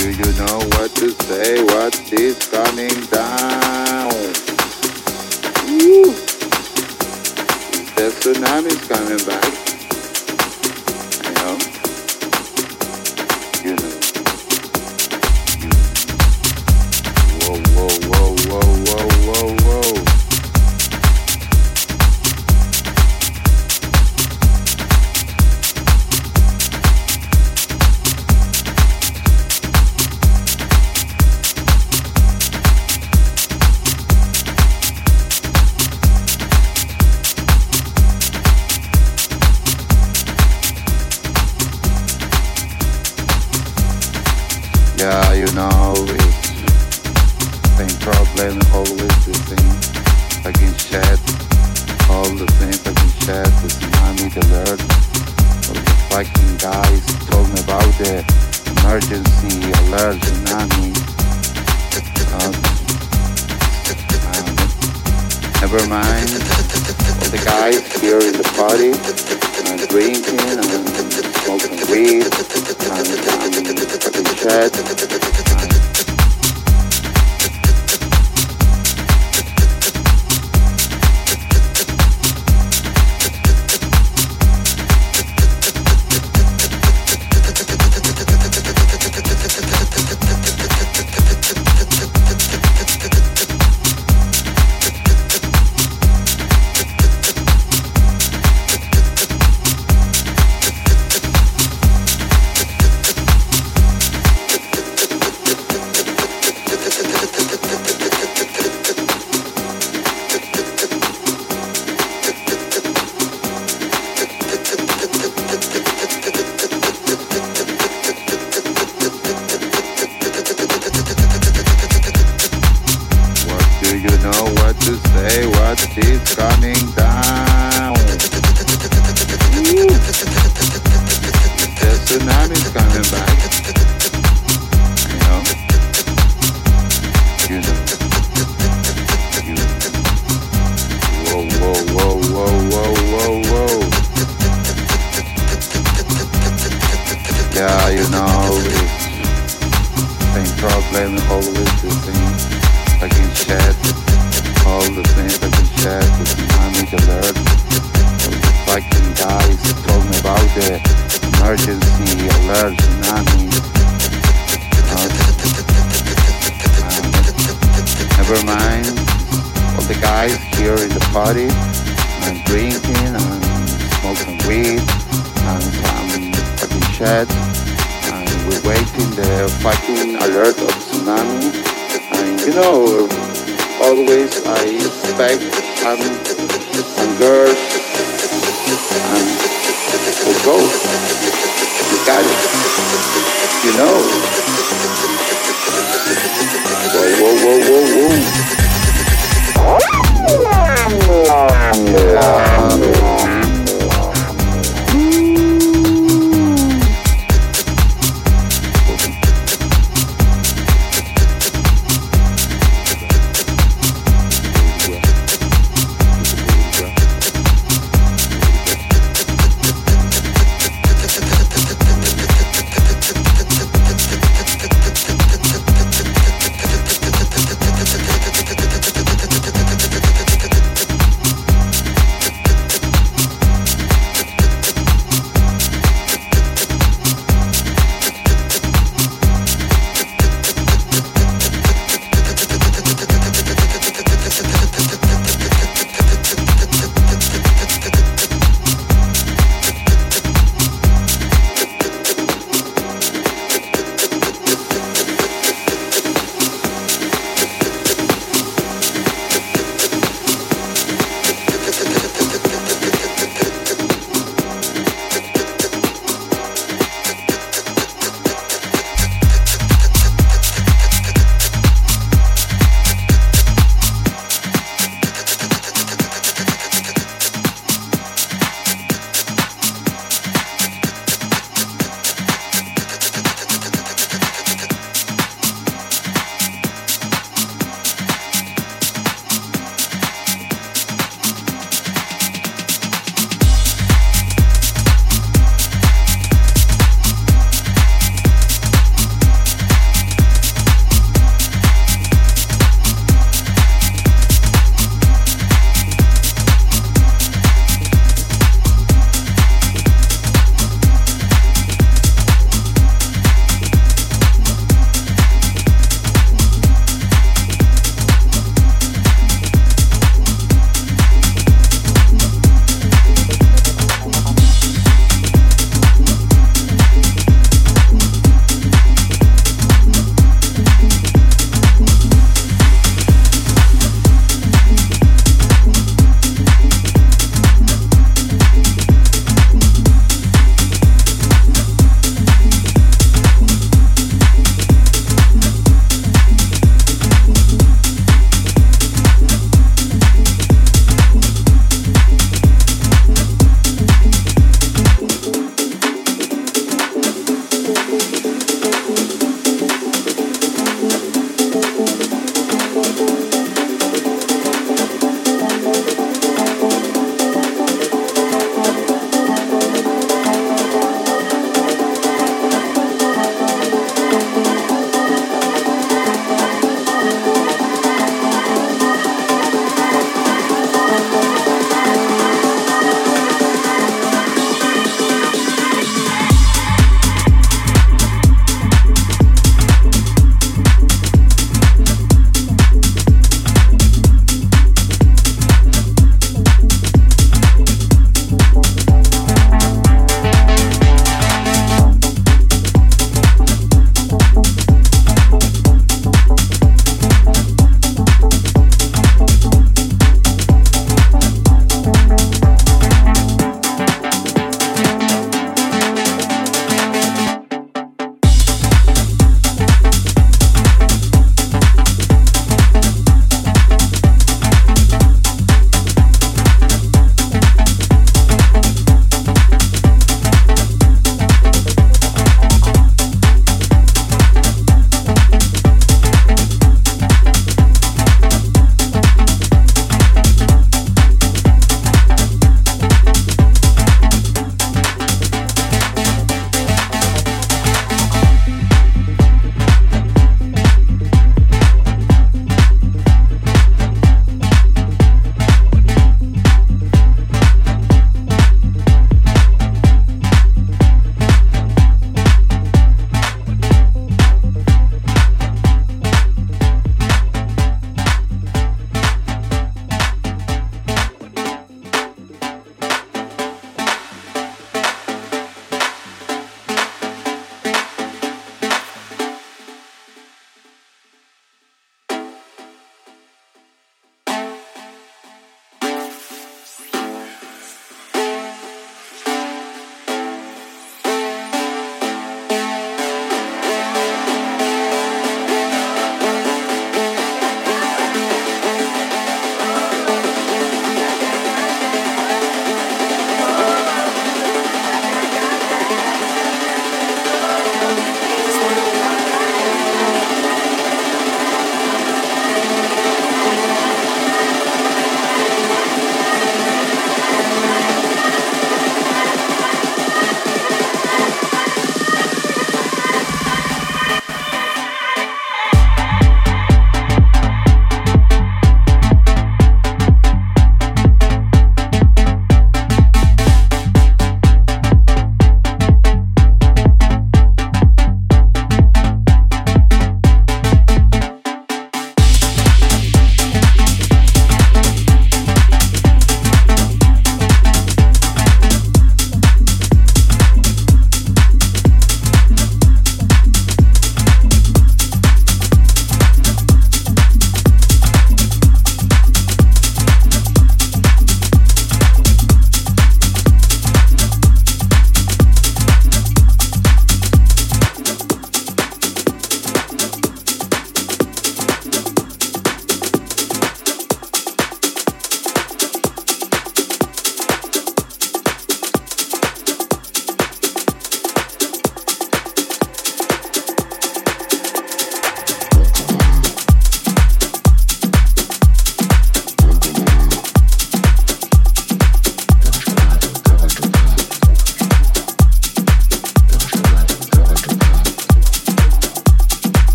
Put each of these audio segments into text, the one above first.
Do you know what to say? What is coming down? Woo. The tsunami's coming back.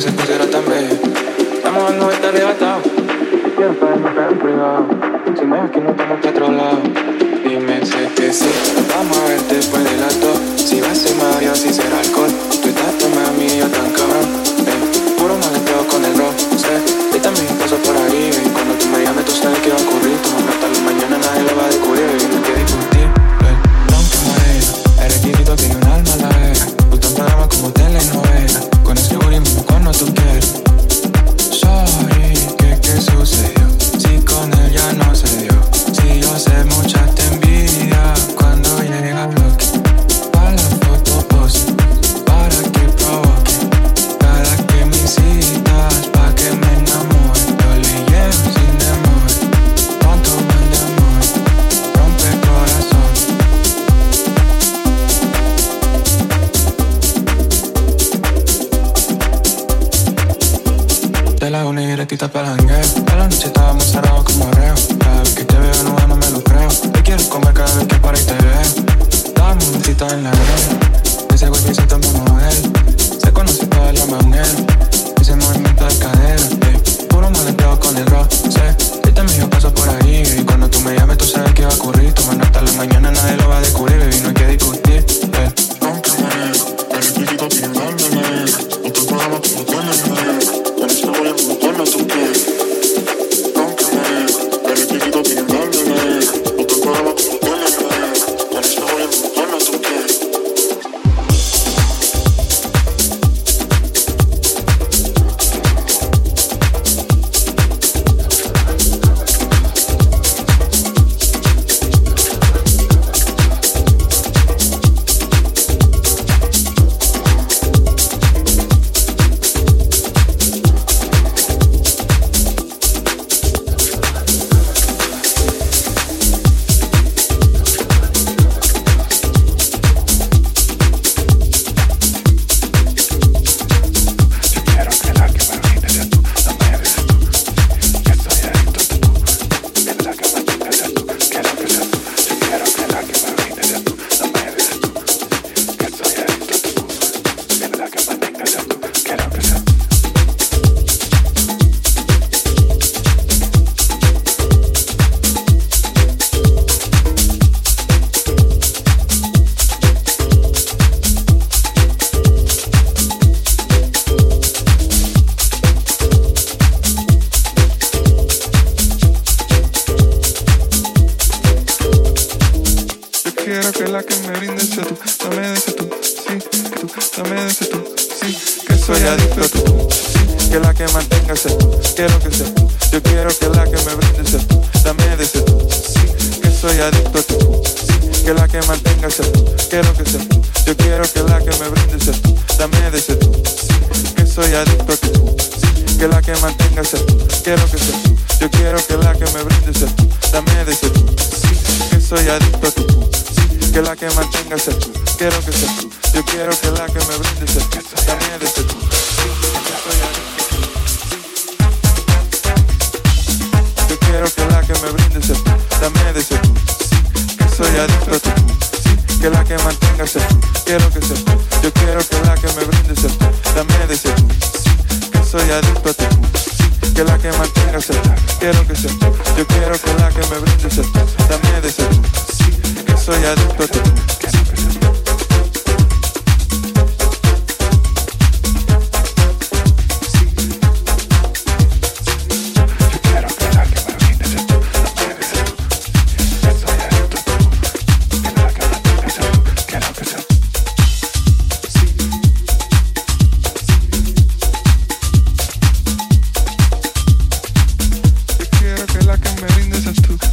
que se pusiera tan bella. Estamos dando esta arrebatado. Quiero pegarme, pero en privado. Si me aquí no estamos para otro lado. Dime, sé que sí. Vamos a ver después del acto. Si va a ser Mario, si será alcohol.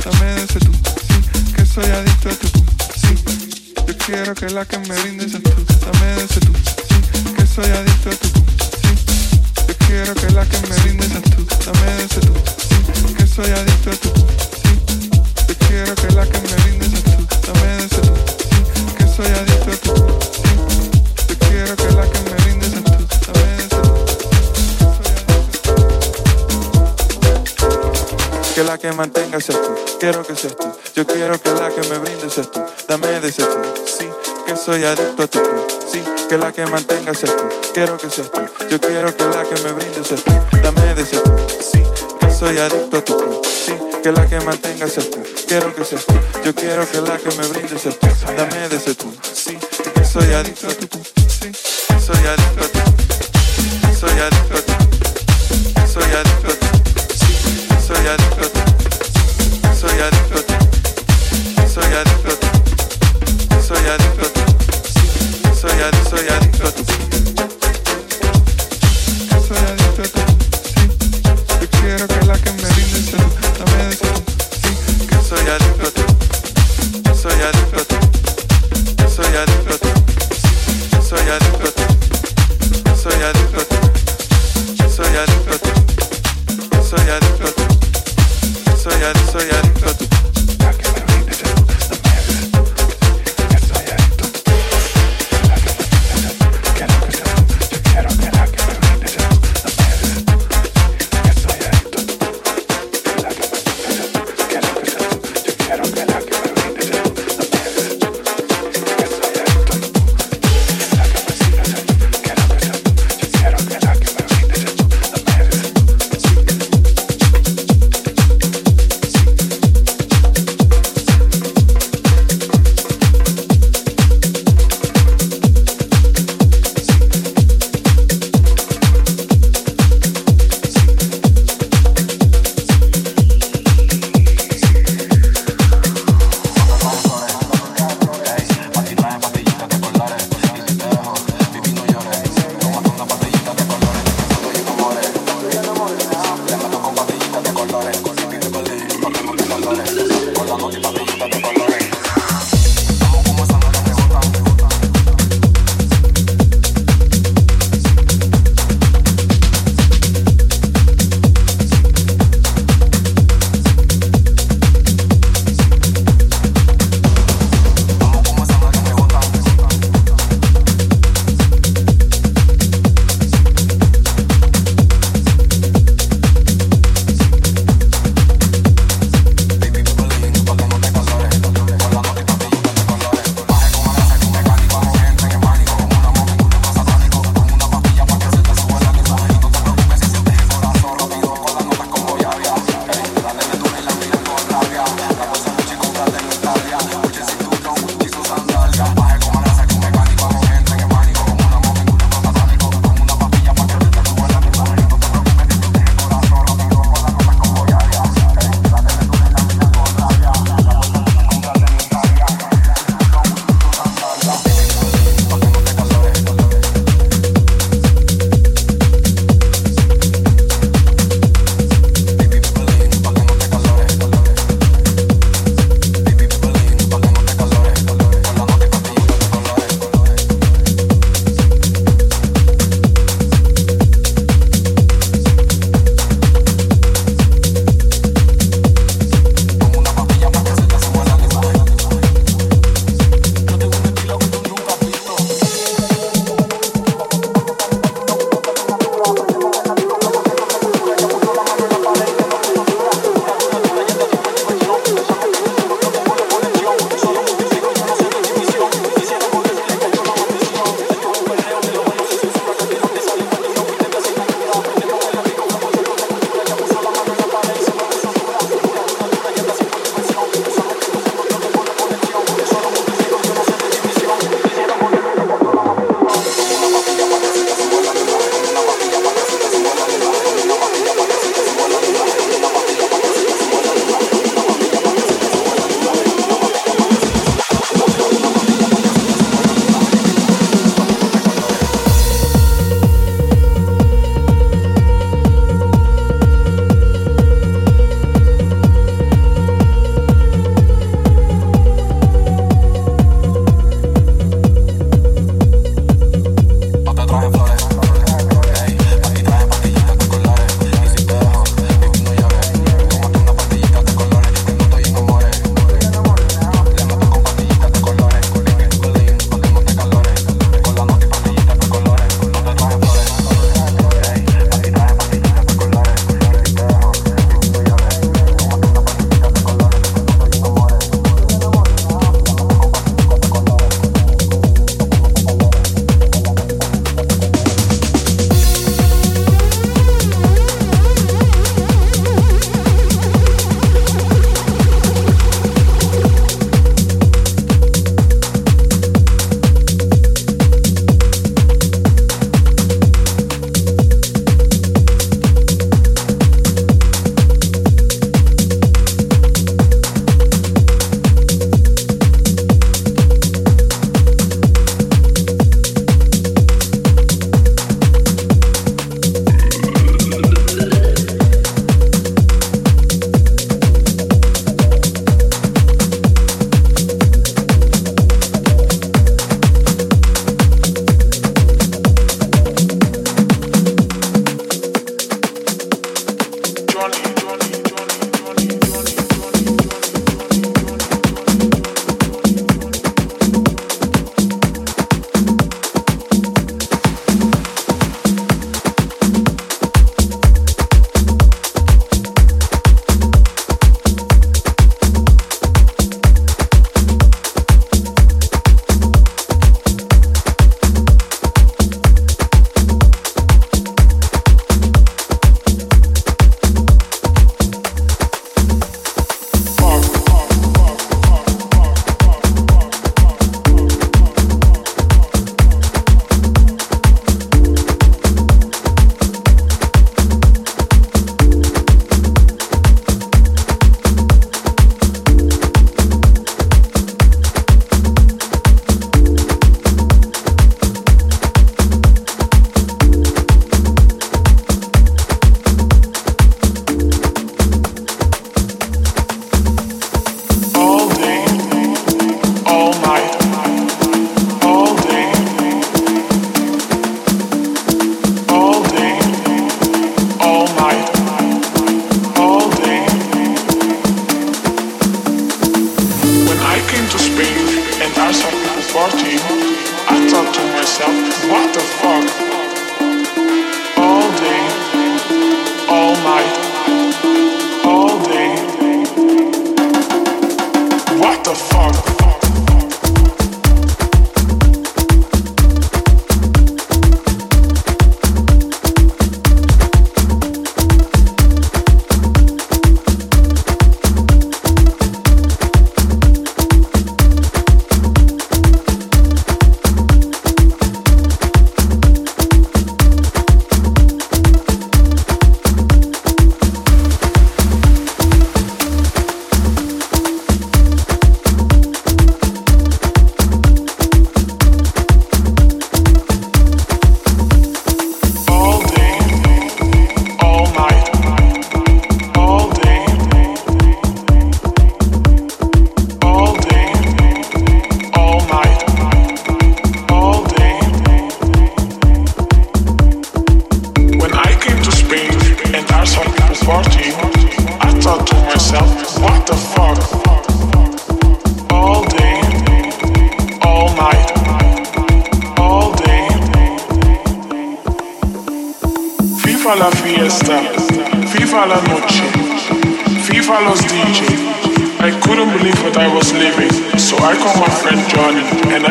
dame de ese tú, sí, que soy adicto a tu tú, sí. Yo quiero que la que me brindes a tú, dame de ese tú, sí, que soy adicto a tu tú, sí. Yo quiero que la que me brindes a tú, dame de ese tú, sí, que soy adicto a tu tú, sí. Yo quiero que la que me brindes a tú, dame de ese tú, sí, que soy adicto que mantengas esto, quiero que seas tú. Yo quiero que la que me brindes esto, dame de esto. Sí, que soy adicto a ti. Sí, que la que mantengas esto, quiero que seas tú. Yo quiero que la que me brindes esto, dame de esto. Sí, que soy adicto a ti. Sí, que la que mantengas esto, quiero que seas tú. Yo quiero que la que me brindes esto, dame de esto. Sí, que soy adicto a ti. Sí, que soy adicto a ti. Soy adicto a ti. Soy adicto a ti. Sí, soy adicto a ti. Soy adicto a sí, soy adicto, soy adicto a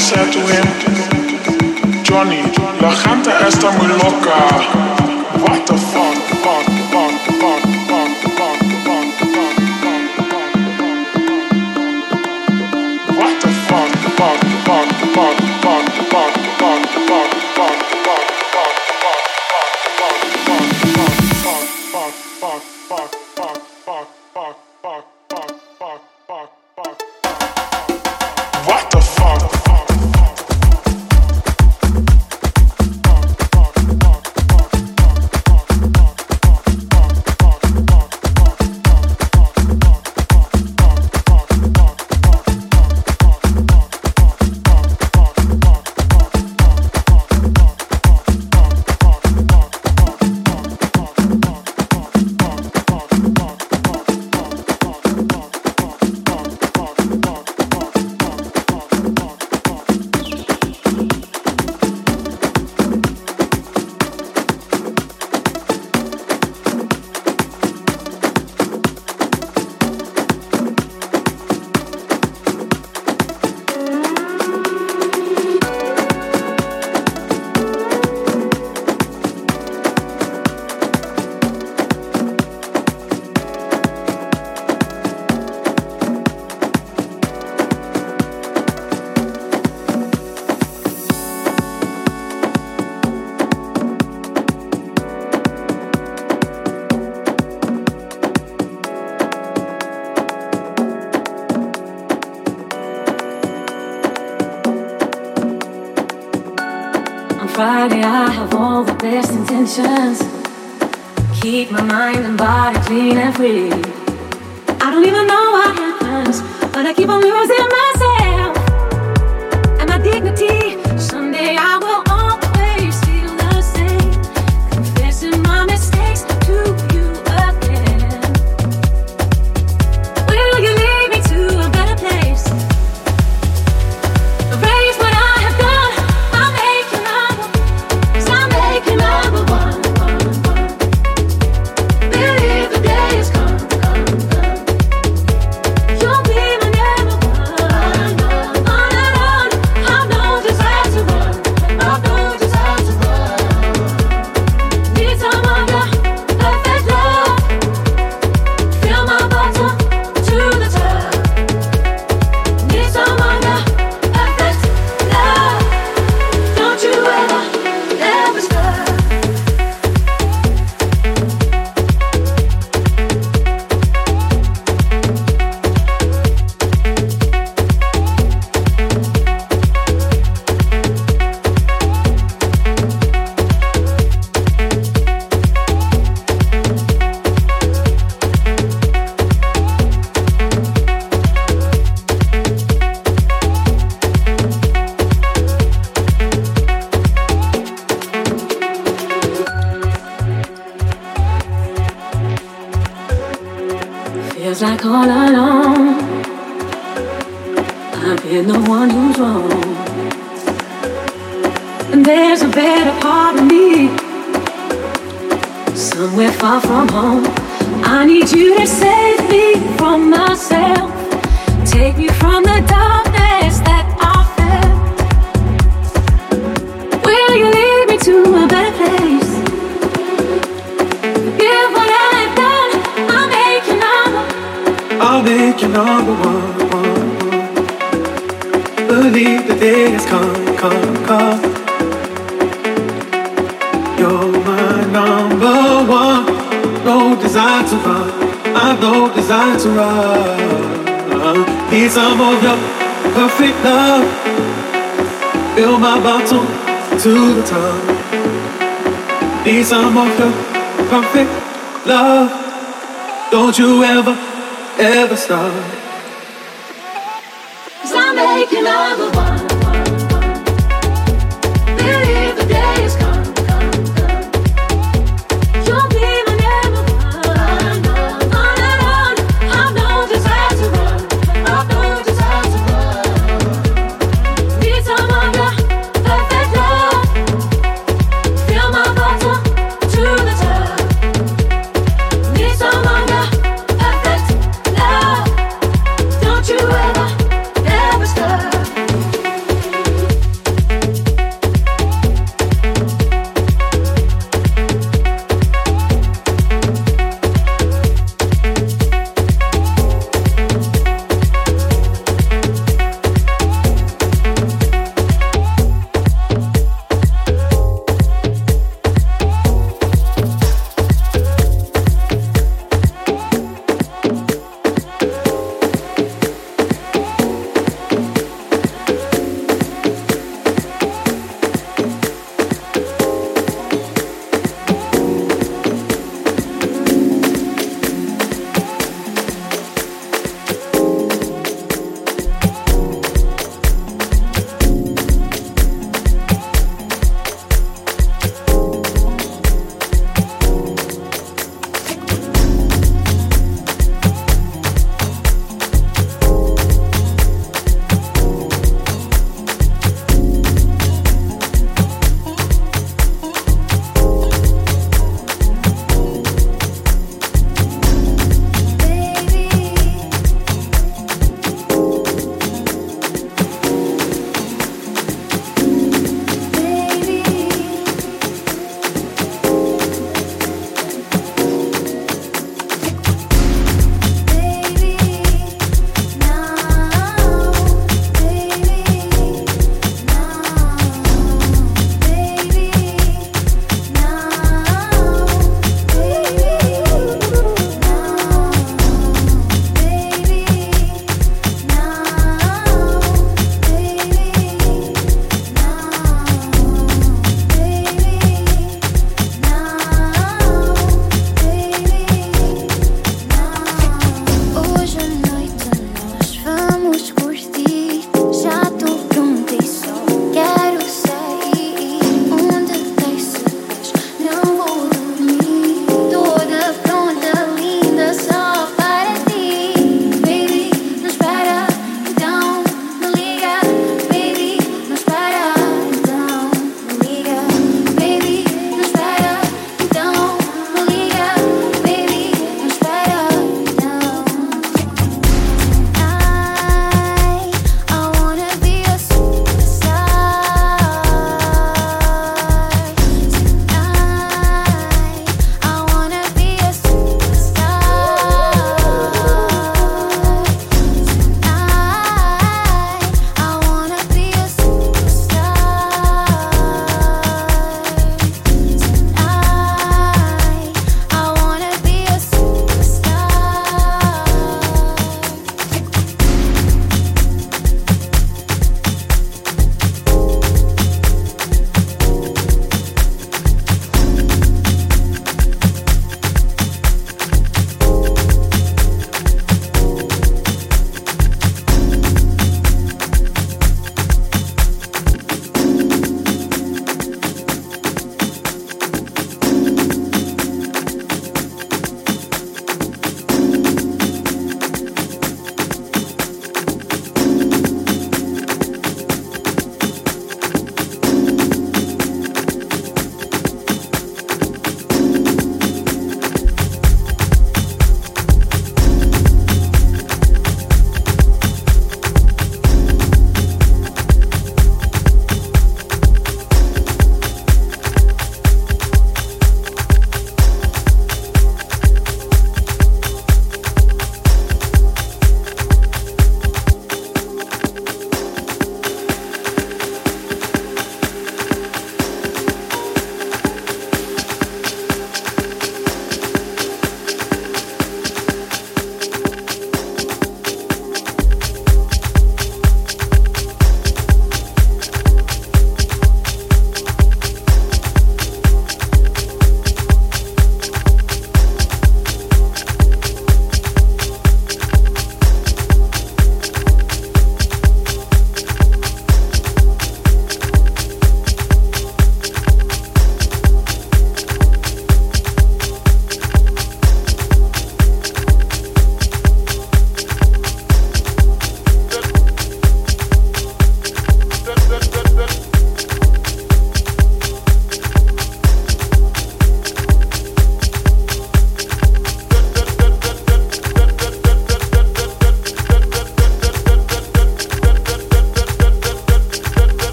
said to him, Johnny, la gente está muy loca. Friday, I have all the best intentions. Keep my mind and body clean and free. I don't even know what happens, but I keep on losing myself and my dignity. believe the day has come, come, come. You're my number one. No desire to run. I've no desire to run. Need some of your perfect love. Fill my bottle to the top. Need some of your perfect love. Don't you ever, ever stop. iluminado